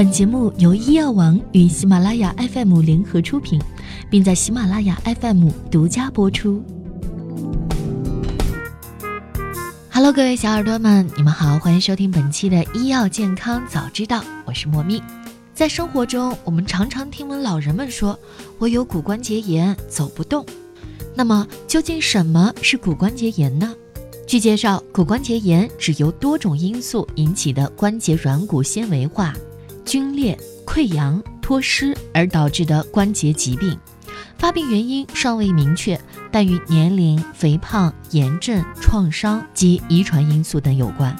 本节目由医药王与喜马拉雅 FM 联合出品，并在喜马拉雅 FM 独家播出。Hello，各位小耳朵们，你们好，欢迎收听本期的医药健康早知道，我是莫蜜。在生活中，我们常常听闻老人们说：“我有骨关节炎，走不动。”那么，究竟什么是骨关节炎呢？据介绍，骨关节炎指由多种因素引起的关节软骨纤维化。皲裂、溃疡、脱失而导致的关节疾病，发病原因尚未明确，但与年龄、肥胖、炎症、创伤及遗传因素等有关。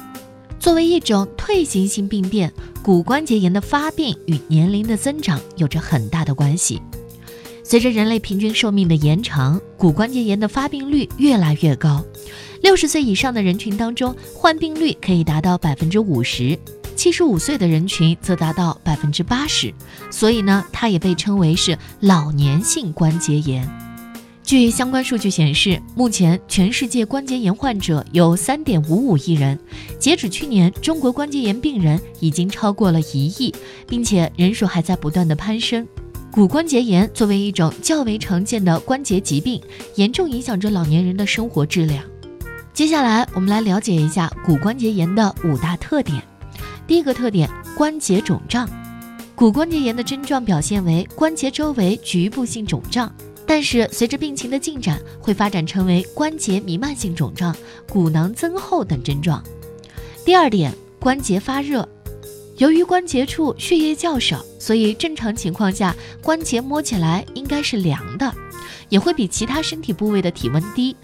作为一种退行性病变，骨关节炎的发病与年龄的增长有着很大的关系。随着人类平均寿命的延长，骨关节炎的发病率越来越高。六十岁以上的人群当中，患病率可以达到百分之五十。七十五岁的人群则达到百分之八十，所以呢，它也被称为是老年性关节炎。据相关数据显示，目前全世界关节炎患者有三点五五亿人，截止去年，中国关节炎病人已经超过了一亿，并且人数还在不断的攀升。骨关节炎作为一种较为常见的关节疾病，严重影响着老年人的生活质量。接下来，我们来了解一下骨关节炎的五大特点。第一个特点，关节肿胀。骨关节炎的症状表现为关节周围局部性肿胀，但是随着病情的进展，会发展成为关节弥漫性肿胀、骨囊增厚等症状。第二点，关节发热。由于关节处血液较少，所以正常情况下关节摸起来应该是凉的，也会比其他身体部位的体温低。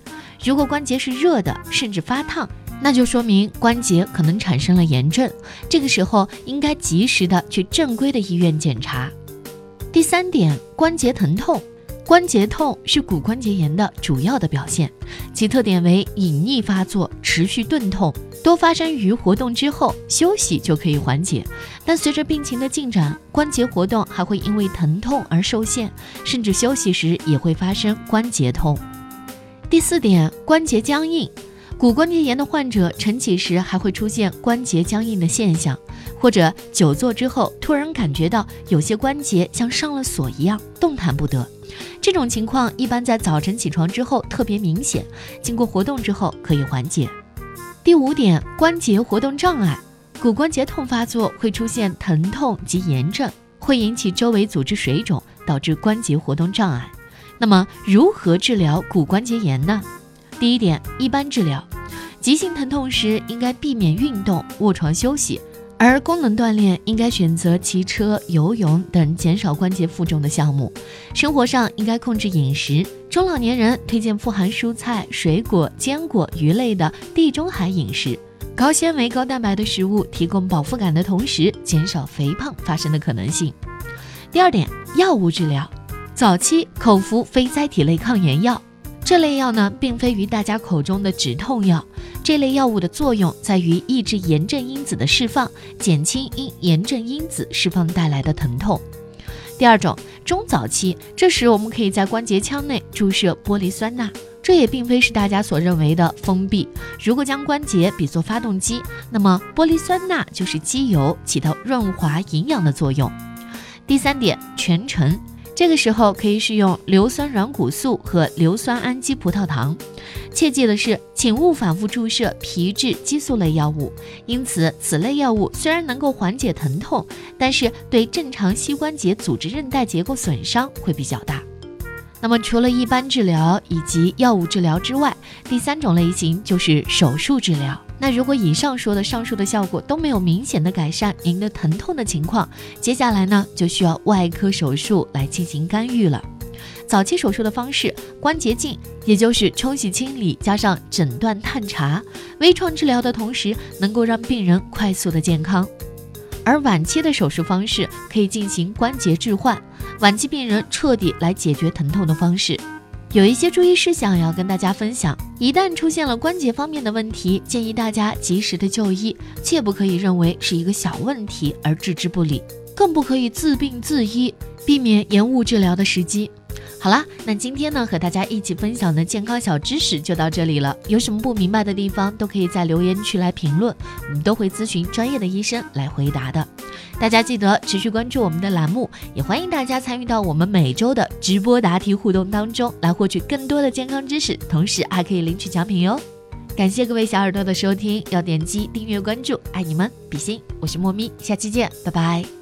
如果关节是热的，甚至发烫。那就说明关节可能产生了炎症，这个时候应该及时的去正规的医院检查。第三点，关节疼痛，关节痛是骨关节炎的主要的表现，其特点为隐匿发作、持续钝痛，多发生于活动之后，休息就可以缓解。但随着病情的进展，关节活动还会因为疼痛而受限，甚至休息时也会发生关节痛。第四点，关节僵硬。骨关节炎的患者晨起时还会出现关节僵硬的现象，或者久坐之后突然感觉到有些关节像上了锁一样动弹不得。这种情况一般在早晨起床之后特别明显，经过活动之后可以缓解。第五点，关节活动障碍，骨关节痛发作会出现疼痛及炎症，会引起周围组织水肿，导致关节活动障碍。那么如何治疗骨关节炎呢？第一点，一般治疗，急性疼痛时应该避免运动，卧床休息；而功能锻炼应该选择骑车、游泳等减少关节负重的项目。生活上应该控制饮食，中老年人推荐富含蔬菜、水果、坚果、鱼类的地中海饮食，高纤维、高蛋白的食物提供饱腹感的同时，减少肥胖发生的可能性。第二点，药物治疗，早期口服非甾体类抗炎药。这类药呢，并非于大家口中的止痛药。这类药物的作用在于抑制炎症因子的释放，减轻因炎症因子释放带来的疼痛。第二种，中早期，这时我们可以在关节腔内注射玻璃酸钠。这也并非是大家所认为的封闭。如果将关节比作发动机，那么玻璃酸钠就是机油，起到润滑营养的作用。第三点，全程。这个时候可以使用硫酸软骨素和硫酸氨基葡萄糖。切记的是，请勿反复注射皮质激素类药物。因此，此类药物虽然能够缓解疼痛，但是对正常膝关节组织韧带结构损伤会比较大。那么，除了一般治疗以及药物治疗之外，第三种类型就是手术治疗。那如果以上说的上述的效果都没有明显的改善您的疼痛的情况，接下来呢就需要外科手术来进行干预了。早期手术的方式，关节镜，也就是冲洗清理加上诊断探查，微创治疗的同时能够让病人快速的健康。而晚期的手术方式可以进行关节置换，晚期病人彻底来解决疼痛的方式。有一些注意事项要跟大家分享。一旦出现了关节方面的问题，建议大家及时的就医，切不可以认为是一个小问题而置之不理，更不可以自病自医，避免延误治疗的时机。好啦，那今天呢和大家一起分享的健康小知识就到这里了。有什么不明白的地方，都可以在留言区来评论，我们都会咨询专业的医生来回答的。大家记得持续关注我们的栏目，也欢迎大家参与到我们每周的直播答题互动当中，来获取更多的健康知识，同时还可以领取奖品哟。感谢各位小耳朵的收听，要点击订阅关注，爱你们，比心，我是莫咪，下期见，拜拜。